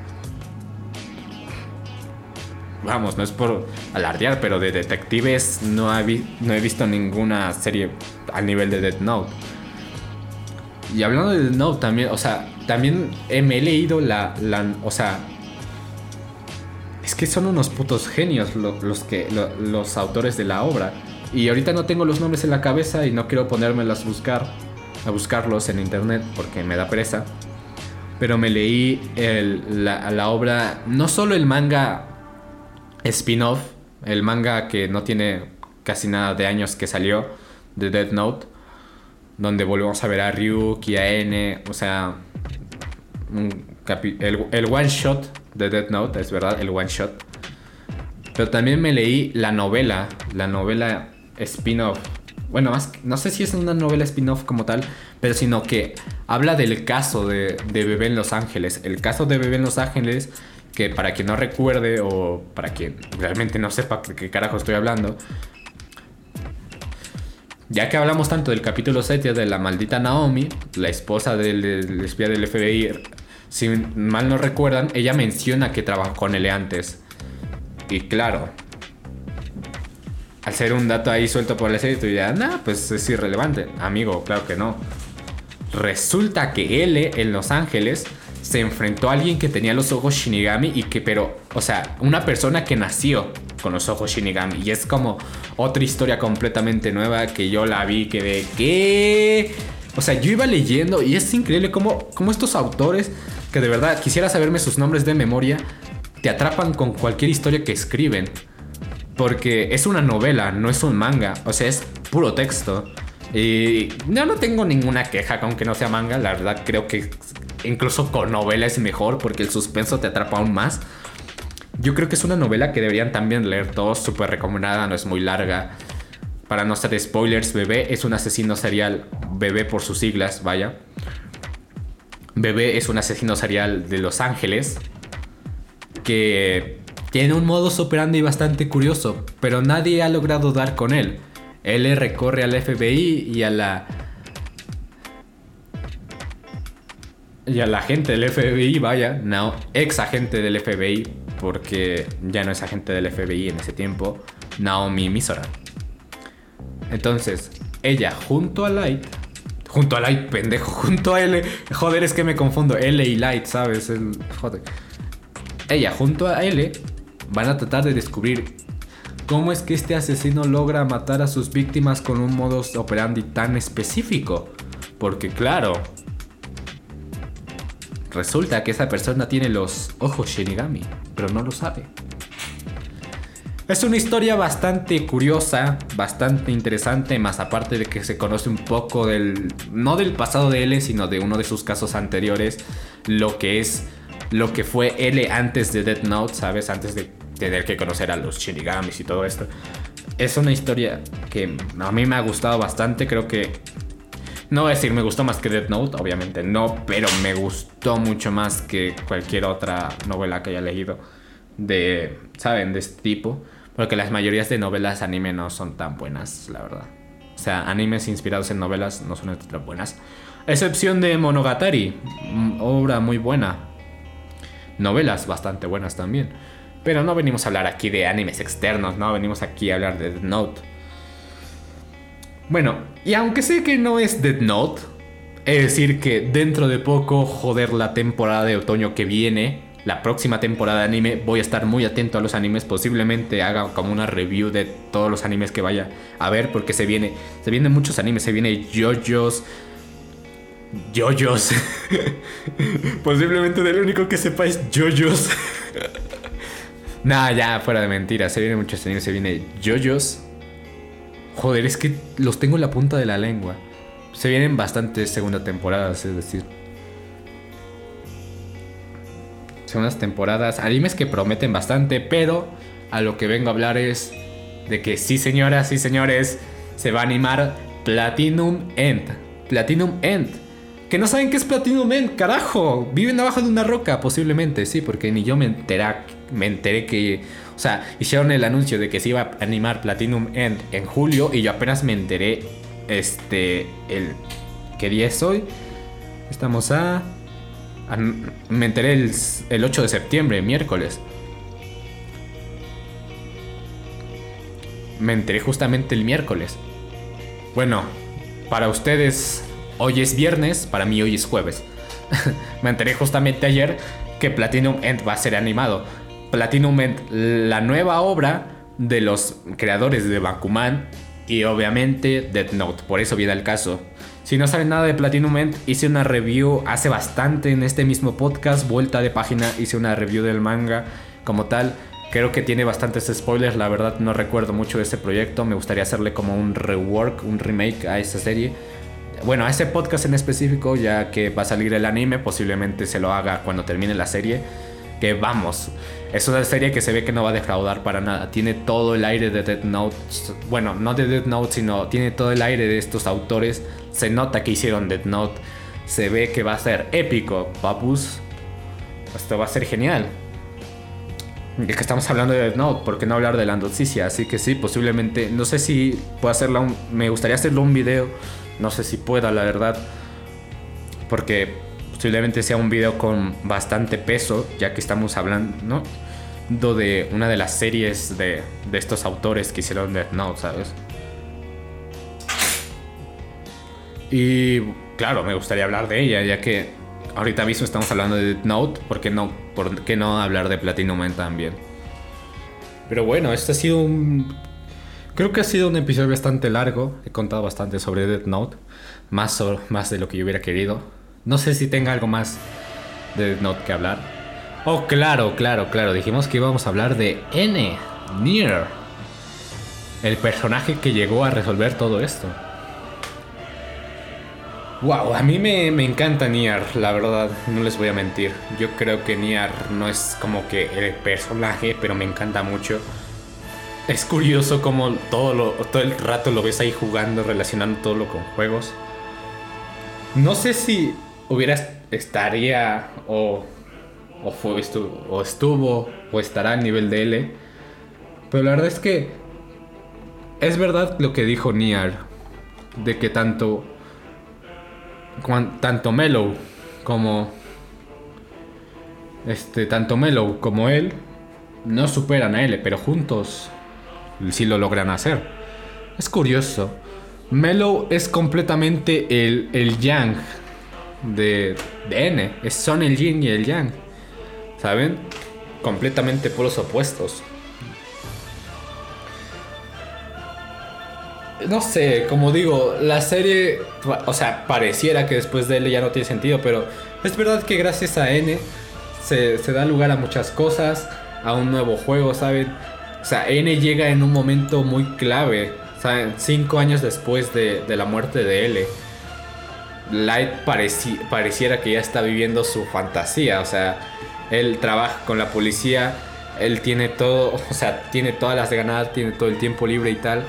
vamos, no es por alardear, pero de detectives no, he visto ninguna serie al nivel de Death Note. Y hablando de Death Note también, o sea, también me he leído la, o sea, que son unos putos genios los, que, los autores de la obra. Y ahorita no tengo los nombres en la cabeza y no quiero ponérmelos a buscar, a buscarlos en internet porque me da pereza. Pero me leí la, la obra, no solo el manga spin-off, el manga que no tiene casi nada de años que salió, de Death Note, donde volvemos a ver a Ryuk y a N, o sea, el, el one shot de Death Note, es verdad, el one shot. Pero también me leí la novela, la novela spin-off. Bueno, más, no sé si es una novela spin-off como tal, pero sino que habla del caso de, de Bebé en Los Ángeles. El caso de Bebé en Los Ángeles que para quien no recuerde o para quien realmente no sepa de qué carajo estoy hablando, ya que hablamos tanto del capítulo 7 de la maldita Naomi, la esposa del, espía del FBI, si mal no recuerdan, ella menciona que trabajó con él antes. Y claro, al ser un dato ahí suelto por la serie, tú dirás, nah, pues es irrelevante. Amigo, claro que no. Resulta que L en Los Ángeles se enfrentó a alguien que tenía los ojos Shinigami y que, pero, o sea, una persona que nació con los ojos Shinigami. Y es como otra historia completamente nueva que yo la vi, que de qué. O sea, yo iba leyendo y es increíble cómo, cómo estos autores, que de verdad quisiera saberme sus nombres de memoria, te atrapan con cualquier historia que escriben. Porque es una novela, no es un manga. O sea, es puro texto. Y no, no tengo ninguna queja con que no sea manga. La verdad creo que incluso con novela es mejor porque el suspenso te atrapa aún más. Yo creo que es una novela que deberían también leer todos, súper recomendada, no es muy larga. Para no ser spoilers, Bebé es un asesino serial, Bebé por sus siglas, vaya. Bebé es un asesino serial de Los Ángeles que tiene un modo operandi bastante curioso, pero nadie ha logrado dar con él. Él recorre al FBI y a la y a la gente del FBI, vaya, no, ex agente del FBI, porque ya no es agente del FBI en ese tiempo, Naomi Misora. Entonces, ella junto a Light, junto a Light, pendejo, junto a L, joder, es que me confundo, L y Light, ¿sabes? joder. Ella junto a L van a tratar de descubrir cómo es que este asesino logra matar a sus víctimas con un modus operandi tan específico. Porque claro, Resulta que esa persona tiene los ojos Shinigami, pero no lo sabe. Es una historia bastante curiosa, bastante interesante, más aparte de que se conoce un poco del, no del pasado de L, sino de uno de sus casos anteriores, lo que es, lo que fue L antes de Death Note, ¿sabes? Antes de tener que conocer a los Shinigamis y todo esto. Es una historia que a mí me ha gustado bastante, creo que... No voy a decir me gustó más que Death Note, obviamente no, pero me gustó mucho más que cualquier otra novela que haya leído de, ¿saben? De este tipo. Porque las mayorías de novelas anime no son tan buenas, la verdad. O sea, animes inspirados en novelas no son tan buenas. excepción de Monogatari, mm, obra muy buena. Novelas bastante buenas también. Pero no venimos a hablar aquí de animes externos, no venimos aquí a hablar de Death Note. Bueno, y aunque sé que no es Death Note, es decir que dentro de poco, joder, la temporada de otoño que viene, la próxima temporada de anime voy a estar muy atento a los animes. Posiblemente haga como una review de todos los animes que vaya a ver. Porque se viene. Se vienen muchos animes. Se viene JoJo's. JoJo's. Posiblemente el único que sepa es JoJo's. nah, ya, fuera de mentiras. Se vienen muchos animes. Se viene JoJo's. Joder, es que los tengo en la punta de la lengua. Se vienen bastantes segunda temporadas, es decir. Unas temporadas, animes que prometen bastante, pero a lo que vengo a hablar es de que sí señoras, sí señores, se va a animar Platinum End. Platinum End. Que no saben qué es Platinum End, carajo. Viven abajo de una roca, posiblemente, sí, porque ni yo me enteré, me enteré que... O sea, hicieron el anuncio de que se iba a animar Platinum End en julio y yo apenas me enteré, este, el... ¿Qué día es hoy? Estamos a me enteré el, 8 de septiembre, miércoles. Me enteré justamente el miércoles. Bueno, para ustedes hoy es viernes, para mí hoy es jueves. me enteré justamente ayer que Platinum End va a ser animado. Platinum End, la nueva obra de los creadores de Bakuman y obviamente Death Note. Por eso viene el caso. Si no saben nada de Platinum End, hice una review hace bastante en este mismo podcast, vuelta de página, hice una review del manga como tal. Creo que tiene bastantes spoilers, la verdad no recuerdo mucho de ese proyecto, me gustaría hacerle como un rework, un remake a esa serie. Bueno, a ese podcast en específico, ya que va a salir el anime, posiblemente se lo haga cuando termine la serie. Que vamos, es una serie que se ve que no va a defraudar para nada. Tiene todo el aire de Death Note. Bueno, no de Death Note, sino tiene todo el aire de estos autores se nota que hicieron Death Note. Se ve que va a ser épico, papus. Esto va a ser genial. Es que estamos hablando de Death Note, ¿por qué no hablar de la noticia? Así que sí, posiblemente. No sé si puedo hacerla un. Me gustaría hacerlo un video. No sé si pueda, la verdad. Porque posiblemente sea un video con bastante peso, ya que estamos hablando ¿no? de una de las series de, de estos autores que hicieron Death Note, ¿sabes? Y claro, me gustaría hablar de ella, ya que ahorita mismo estamos hablando de Note, ¿por qué no, por qué no hablar de Platinum Man también? Pero bueno, este ha sido un... Creo que ha sido un episodio bastante largo, he contado bastante sobre Death Note, más, más de lo que yo hubiera querido. No sé si tenga algo más de Death Note que hablar. Oh, claro, claro, claro, dijimos que íbamos a hablar de N, Nier, el personaje que llegó a resolver todo esto. Wow, a mí me, encanta Niar, la verdad, no les voy a mentir. Yo creo que Niar no es como que el personaje, pero me encanta mucho. Es curioso como todo, lo, todo el rato lo ves ahí jugando, relacionando todo lo con juegos. No sé si hubiera, estaría o, o, fue, estuvo, o estuvo o estará al nivel de L. Pero la verdad es que es verdad lo que dijo Niar, de que tanto tanto Mellow como este tanto Mellow como él no superan a L, pero juntos sí lo logran hacer. Es curioso. Mellow es completamente el, el yang de, de N. Son el yin y el yang. ¿Saben? Completamente puros opuestos. No sé, como digo, la serie, o sea, pareciera que después de él ya no tiene sentido, pero es verdad que gracias a N se, da lugar a muchas cosas, a un nuevo juego, ¿saben? O sea, N llega en un momento muy clave. Sea, cinco años después de, de la muerte de L. Light pareciera que ya está viviendo su fantasía. O sea, él trabaja con la policía. Él tiene todo, o sea, tiene todas las ganadas, tiene todo el tiempo libre y tal.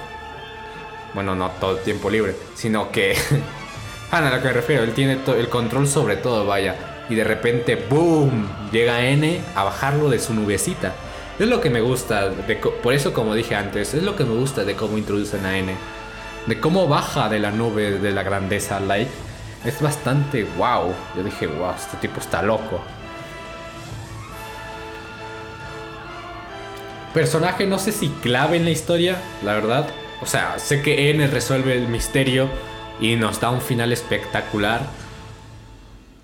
Bueno, no todo el tiempo libre, sino que... ah, a lo que me refiero, él tiene el control sobre todo, vaya. Y de repente, ¡boom! Llega N a bajarlo de su nubecita. Es lo que me gusta, de, por eso como dije antes, es lo que me gusta de cómo introducen a N. De cómo baja de la nube de la grandeza Light. Es bastante wow. Yo dije, wow, este tipo está loco. Personaje no sé si clave en la historia, la verdad. O sea, sé que N resuelve el misterio y nos da un final espectacular.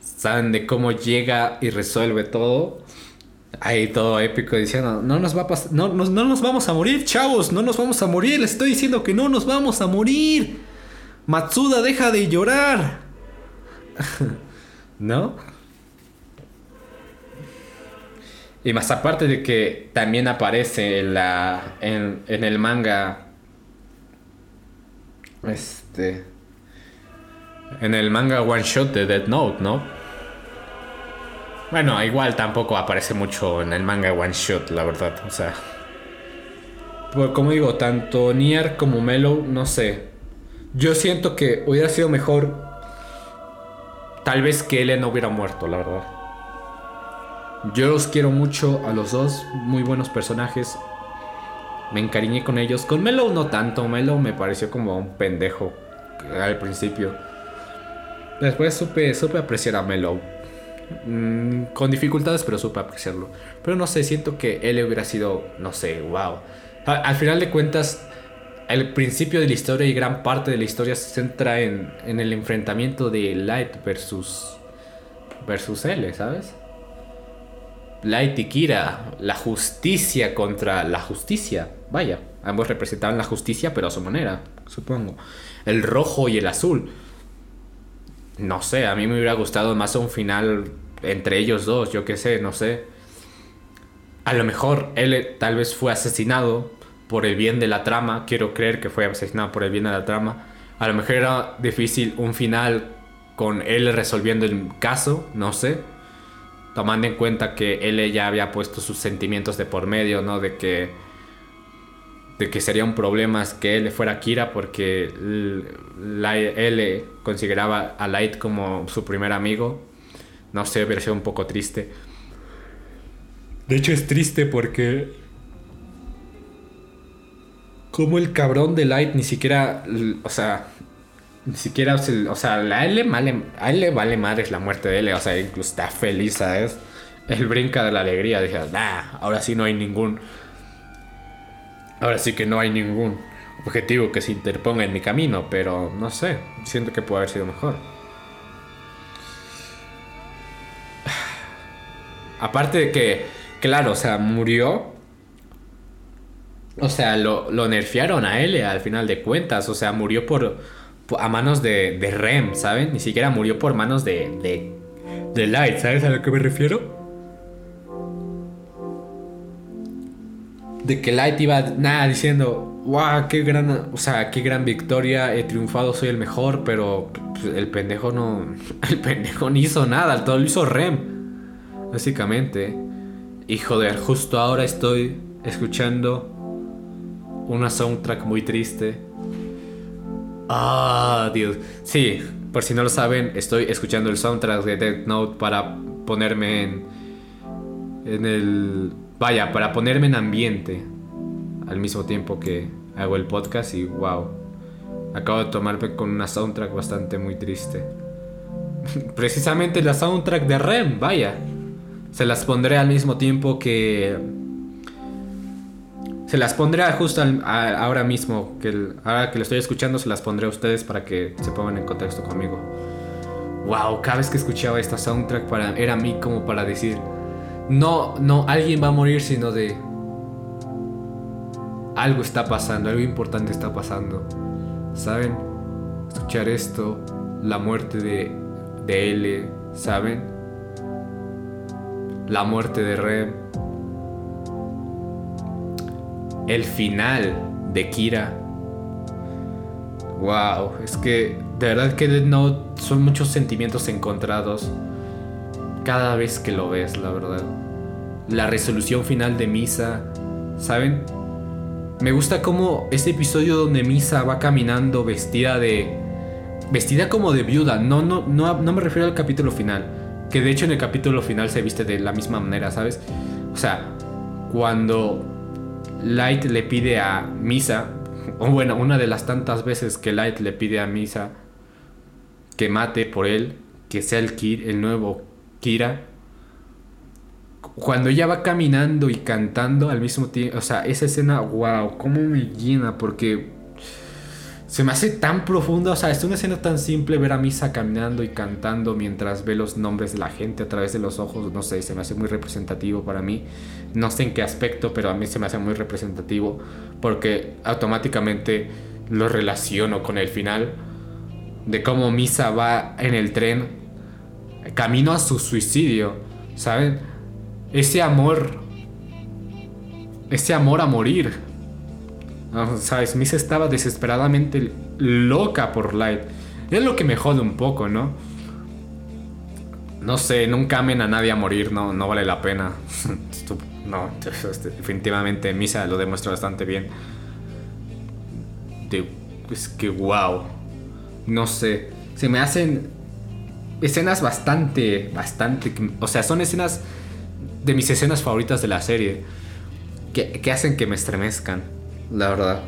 Saben de cómo llega y resuelve todo. Ahí todo épico diciendo, no nos va a pasar, no, no, no, nos vamos a morir, chavos, no nos vamos a morir, les estoy diciendo que no nos vamos a morir. Matsuda, deja de llorar. ¿No? Y más aparte de que también aparece en, la, en, en el manga. Este. En el manga One Shot de Dead Note, ¿no? Bueno, igual tampoco aparece mucho en el manga One Shot, la verdad. O sea. Pues como digo, tanto Nier como Mellow, no sé. Yo siento que hubiera sido mejor. Tal vez que L no hubiera muerto, la verdad. Yo los quiero mucho a los dos, muy buenos personajes. Me encariñé con ellos. Con Melo no tanto, Melo me pareció como un pendejo al principio. Después supe, supe apreciar a Melo. Mm, con dificultades, pero supe apreciarlo. Pero no sé, siento que él hubiera sido, no sé, wow. Al, final de cuentas, el principio de la historia y gran parte de la historia se centra en, en el enfrentamiento de Light versus, versus L, ¿sabes? Light y Kira, la justicia contra la justicia. Vaya, ambos representaban la justicia, pero a su manera, supongo. El rojo y el azul. No sé, a mí me hubiera gustado más un final entre ellos dos, yo qué sé, no sé. A lo mejor él tal vez fue asesinado por el bien de la trama, quiero creer que fue asesinado por el bien de la trama. A lo mejor era difícil un final con él resolviendo el caso, no sé tomando en cuenta que él ya había puesto sus sentimientos de por medio, ¿no? De que de que sería un problema que él fuera Kira porque él consideraba a Light como su primer amigo. No sé, hubiera sido un poco triste. De hecho es triste porque como el cabrón de Light ni siquiera, o sea, ni siquiera, o sea, a él, le vale, a le vale madres la muerte de él, o sea, incluso está feliz, ¿sabes? Él brinca de la alegría, dije, nah, ahora sí no hay ningún, ahora sí que no hay ningún objetivo que se interponga en mi camino, pero no sé, siento que puede haber sido mejor. Aparte de que, claro, o sea, murió. O sea, lo, lo nerfearon a él al final de cuentas. O sea, murió por a manos de, de Rem, ¿saben? Ni siquiera murió por manos de, de, de Light, ¿sabes a lo que me refiero? De que Light iba nada diciendo, wow, qué gran, o sea, qué gran victoria, he triunfado, soy el mejor, pero pues, el pendejo no, el pendejo no hizo nada, todo lo hizo Rem, básicamente. Y joder, justo ahora estoy escuchando una soundtrack muy triste Ah, Dios. Sí, por si no lo saben, estoy escuchando el soundtrack de Death Note para ponerme en. En el. Vaya, para ponerme en ambiente. Al mismo tiempo que hago el podcast y wow. Acabo de tomarme con una soundtrack bastante muy triste. Precisamente la soundtrack de Rem, vaya. Se las pondré al mismo tiempo que se las pondré justo ahora mismo, que ahora que lo estoy escuchando, se las pondré a ustedes para que se pongan en contexto conmigo. Wow, cada vez que escuchaba esta soundtrack para, era a mí como para decir, no, no, alguien va a morir, sino de... Algo está pasando, algo importante está pasando. ¿Saben? Escuchar esto, la muerte de, de L, ¿saben? La muerte de Rem el final de Kira. Wow, es que de verdad que no son muchos sentimientos encontrados cada vez que lo ves, la verdad. La resolución final de Misa, ¿saben? Me gusta como este episodio donde Misa va caminando vestida de vestida como de viuda. No, no, no, no me refiero al capítulo final. Que de hecho en el capítulo final se viste de la misma manera, ¿sabes? O sea, cuando Light le pide a Misa, o bueno, una de las tantas veces que Light le pide a Misa que mate por él, que sea el, el nuevo Kira. Cuando ella va caminando y cantando al mismo tiempo, o sea, esa escena, wow, cómo me llena, porque se me hace tan profunda, o sea, es una escena tan simple ver a Misa caminando y cantando mientras ve los nombres de la gente a través de los ojos, no sé, se me hace muy representativo para mí. No sé en qué aspecto, pero a mí se me hace muy representativo porque automáticamente lo relaciono con el final de cómo Misa va en el tren camino a su suicidio, ¿saben? Ese amor, ese amor a morir. ¿Sabes? Misa estaba desesperadamente loca por Light. Es lo que me jode un poco, ¿no? No sé, nunca amen a nadie a morir, no, no vale la pena. no, este, definitivamente Misa lo demuestra bastante bien. es que wow. No sé, se me hacen escenas bastante, bastante, o sea, son escenas de mis escenas favoritas de la serie que hacen que me estremezcan, la verdad.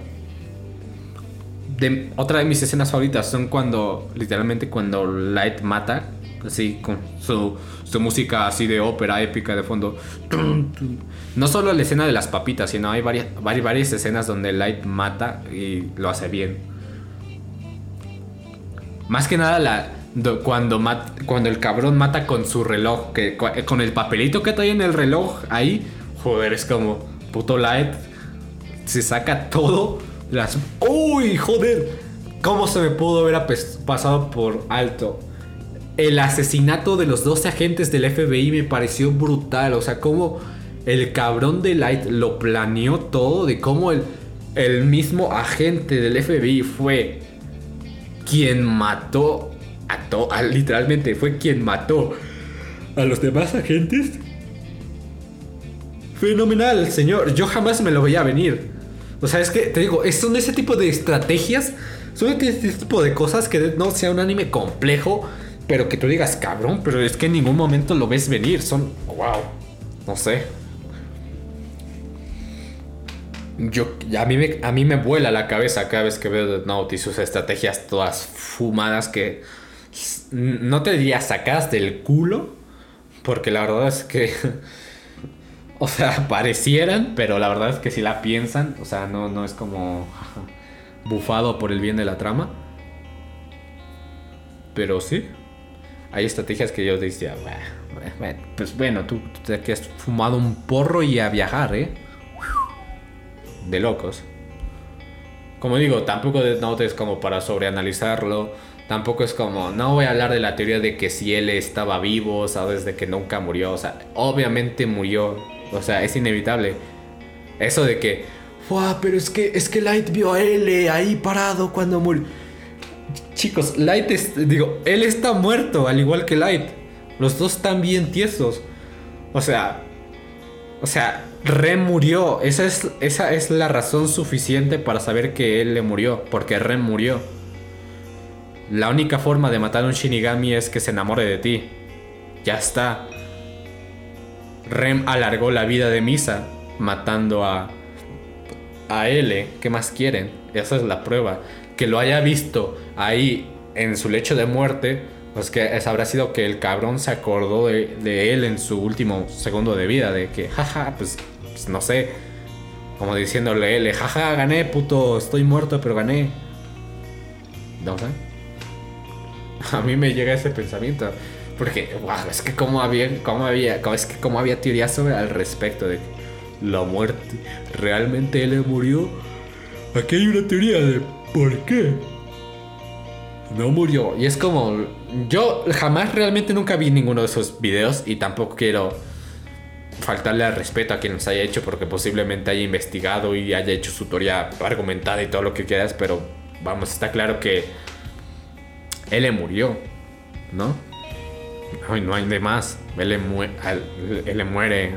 Otra de mis escenas favoritas son cuando, literalmente, cuando Light mata, así, con su, su música así de ópera épica de fondo. No solo la escena de las papitas, sino hay varias, varias, escenas donde Light mata y lo hace bien. Más que nada la, cuando, cuando el cabrón mata con su reloj, que, con el papelito que trae en el reloj ahí, joder, es como puto light. Se saca todo. Las... ¡Uy, joder! ¿Cómo se me pudo haber pasado por alto? El asesinato de los 12 agentes del FBI me pareció brutal. O sea, cómo el cabrón de Light lo planeó todo. De cómo el, el mismo agente del FBI fue quien mató a, literalmente fue quien mató a los demás agentes. Fenomenal, señor. Yo jamás me lo veía venir. O sea, es que te digo, son ese tipo de estrategias, son ese tipo de cosas que no sea un anime complejo, pero que tú digas, cabrón, pero es que en ningún momento lo ves venir. Son, wow, no sé. Yo, a, mí me, a mí me vuela la cabeza cada vez que veo Death Note y sus estrategias todas fumadas que no te diría sacadas del culo, porque la verdad es que, o sea, parecieran, pero la verdad es que si la piensan, o sea, no, no es como bufado por el bien de la trama. Pero sí, hay estrategias que yo decía, pues bueno, tú, tú te has fumado un porro y a viajar, ¿eh? de locos. Como digo, tampoco Death Note es como para sobreanalizarlo. Tampoco es como, no voy a hablar de la teoría de que si él estaba vivo, sabes, de que nunca murió. O sea, obviamente murió. O sea, es inevitable. Eso de que, ¡Wow! Pero es que, es que Light vio a L ahí parado cuando murió. Chicos, Light es, digo, él está muerto, al igual que Light. Los dos están bien tiesos. O sea, o sea, Ren murió. Esa es, esa es la razón suficiente para saber que él le murió. Porque Ren murió. La única forma de matar a un Shinigami es que se enamore de ti. Ya está. Ren alargó la vida de Misa matando a a L. ¿Qué más quieren? Esa es la prueba. Que lo haya visto ahí en su lecho de muerte, pues que habrá sido que el cabrón se acordó de, de él en su último segundo de vida, de que, jaja, pues pues, no sé, como diciéndole, le, jaja, gané, puto, estoy muerto, pero gané. No sé. A mí me llega ese pensamiento. Porque, wow, es que como había, como había, es que como había teorías sobre al respecto de la muerte. ¿Realmente él murió? Aquí hay una teoría de por qué. No murió. Y es como, yo jamás realmente nunca vi ninguno de esos videos y tampoco quiero faltarle al respeto a quien nos haya hecho porque posiblemente haya investigado y haya hecho su teoría argumentada y todo lo que quieras, pero vamos, está claro que él murió, ¿no? Ay, no hay de más. Él le, muere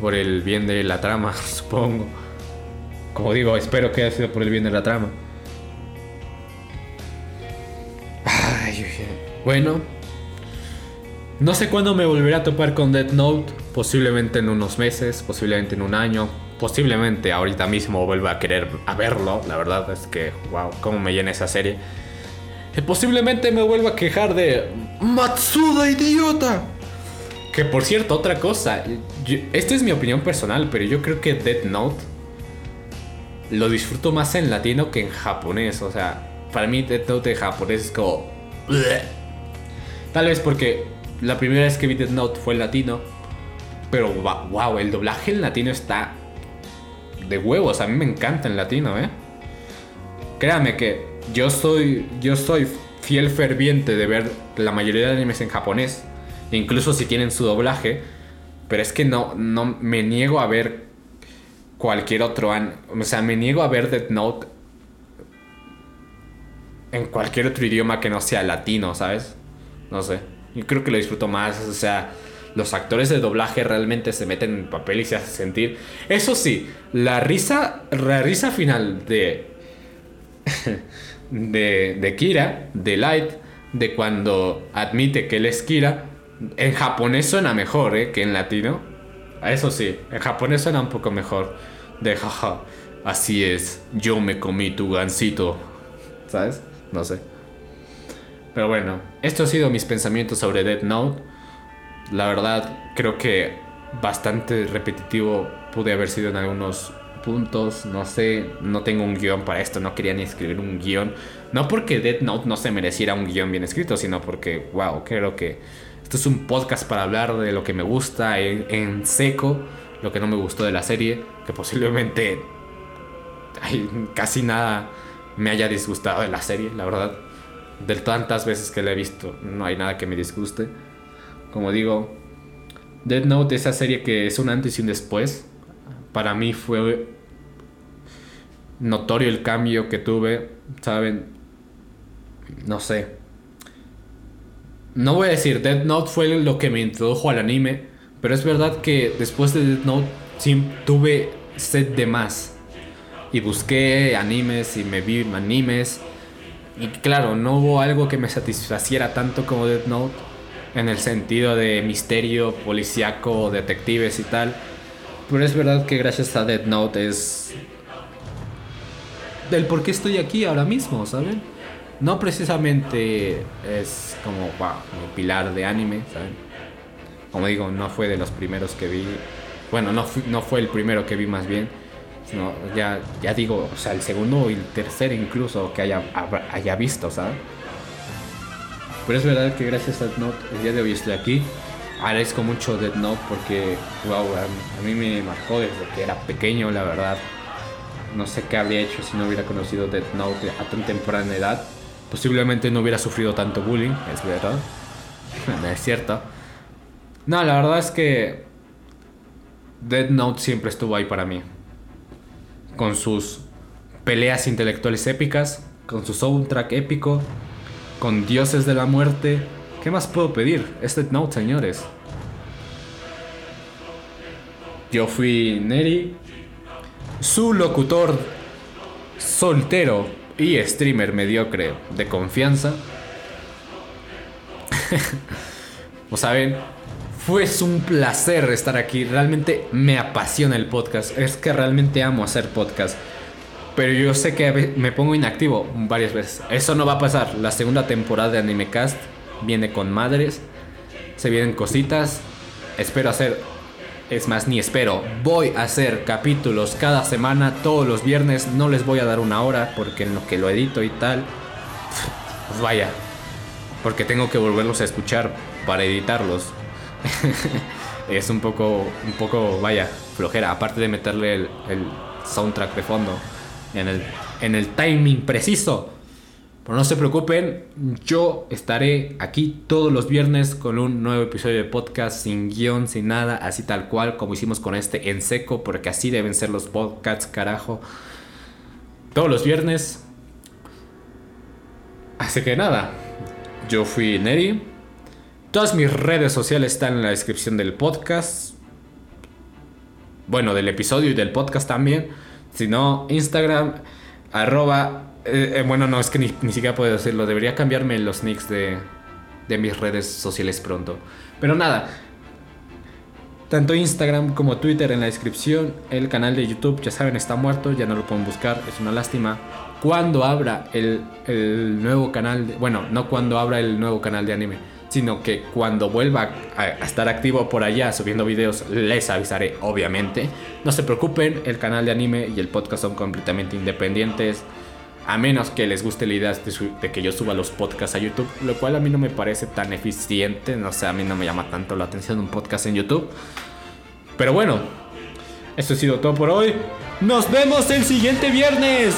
por el bien de la trama, supongo. Como digo, espero que haya sido por el bien de la trama. Ay, bueno, no sé cuándo me volveré a topar con Death Note. Posiblemente en unos meses, posiblemente en un año. Posiblemente ahorita mismo vuelva a querer a verlo. La verdad es que, wow, cómo me llena esa serie. Posiblemente me vuelva a quejar de Matsuda, idiota. Que por cierto, otra cosa. esta es mi opinión personal, pero yo creo que Death Note lo disfruto más en latino que en japonés. O sea, para mí Death Note en japonés es como. Tal vez porque la primera vez que vi Death Note fue en latino. Pero wow, el doblaje en latino está de huevos. A mí me encanta en latino, ¿eh? Créame que yo soy, yo soy fiel ferviente de ver la mayoría de animes en japonés. Incluso si tienen su doblaje. Pero es que no, no me niego a ver cualquier otro anime. O sea, me niego a ver Death Note en cualquier otro idioma que no sea latino, ¿sabes? No sé. Yo creo que lo disfruto más. O sea, los actores de doblaje realmente se meten en el papel y se hacen sentir. Eso sí, la risa, la risa final de, de, de Kira, de Light, de cuando admite que él es Kira, en japonés suena mejor ¿eh? que en latino. Eso sí, en japonés suena un poco mejor. De jaja, así es, yo me comí tu gansito. ¿Sabes? No sé. Pero bueno, estos han sido mis pensamientos sobre Dead Note. La verdad, creo que bastante repetitivo pude haber sido en algunos puntos. No sé, no tengo un guion para esto, no quería ni escribir un guion. No porque Dead Note no se mereciera un guion bien escrito, sino porque, wow, creo que esto es un podcast para hablar de lo que me gusta en, seco, lo que no me gustó de la serie, que posiblemente hay casi nada me haya disgustado de la serie, la verdad de tantas veces que la he visto, no hay nada que me disguste. Como digo, Dead Note, esa serie que es un antes y un después, para mí fue notorio el cambio que tuve, ¿saben? No sé. No voy a decir, Dead Note fue lo que me introdujo al anime, pero es verdad que después de Dead Note sí tuve sed de más. Y busqué animes y me vi animes y claro, no hubo algo que me satisfaciera tanto como Death Note en el sentido de misterio, policíaco, detectives y tal. Pero es verdad que gracias a Death Note es del por qué estoy aquí ahora mismo, ¿saben? No precisamente es como wow, pilar de anime, ¿saben? Como digo, no fue de los primeros que vi. Bueno, no, no fue el primero que vi más bien no, ya, ya digo, o sea, el segundo y el tercer incluso que haya, haya visto, ¿sabes? Pero es verdad que gracias a Note el día de hoy estoy aquí. Agradezco mucho Death Note porque, wow, a, mí me marcó desde que era pequeño, la verdad. No sé qué habría hecho si no hubiera conocido Death Note a tan temprana edad. Posiblemente no hubiera sufrido tanto bullying, es verdad. no es cierto. No, la verdad es que Death Note siempre estuvo ahí para mí con sus peleas intelectuales épicas, con su soundtrack épico, con dioses de la muerte. ¿Qué más puedo pedir? Es Death Note, señores. Yo fui Neri, su locutor soltero y streamer mediocre de confianza. Como saben, fue un placer estar aquí. Realmente me apasiona el podcast. Es que realmente amo hacer podcast. Pero yo sé que me pongo inactivo varias veces. Eso no va a pasar. La segunda temporada de Animecast viene con madres. Se vienen cositas. Espero hacer. Es más, ni espero. Voy a hacer capítulos cada semana, todos los viernes. No les voy a dar una hora porque en lo que lo edito y tal. Pues vaya. Porque tengo que volverlos a escuchar para editarlos. es un poco, un poco, vaya, flojera. Aparte de meterle el, soundtrack de fondo en el, en el timing preciso. Pero no se preocupen, yo estaré aquí todos los viernes con un nuevo episodio de podcast sin guion, sin nada, así tal cual como hicimos con este en seco, porque así deben ser los podcasts, carajo. Todos los viernes. Así que nada, yo fui Neri. Todas mis redes sociales están en la descripción del podcast. Bueno, del episodio y del podcast también. Si no, Instagram, arroba eh, eh, bueno, no, es que ni, siquiera puedo decirlo. Debería cambiarme los nicks de, de mis redes sociales pronto. Pero nada. Tanto Instagram como Twitter en la descripción. El canal de YouTube, ya saben, está muerto. Ya no lo pueden buscar. Es una lástima. Cuando abra el, el nuevo canal. De, bueno, no cuando abra el nuevo canal de anime. Sino que cuando vuelva a, a estar activo por allá subiendo videos, les avisaré, obviamente. No se preocupen, el canal de anime y el podcast son completamente independientes. A menos que les guste la idea de, que yo suba los podcasts a YouTube, lo cual a mí no me parece tan eficiente, no sé, a mí no me llama tanto la atención un podcast en YouTube. Pero bueno, eso ha sido todo por hoy. Nos vemos el siguiente viernes.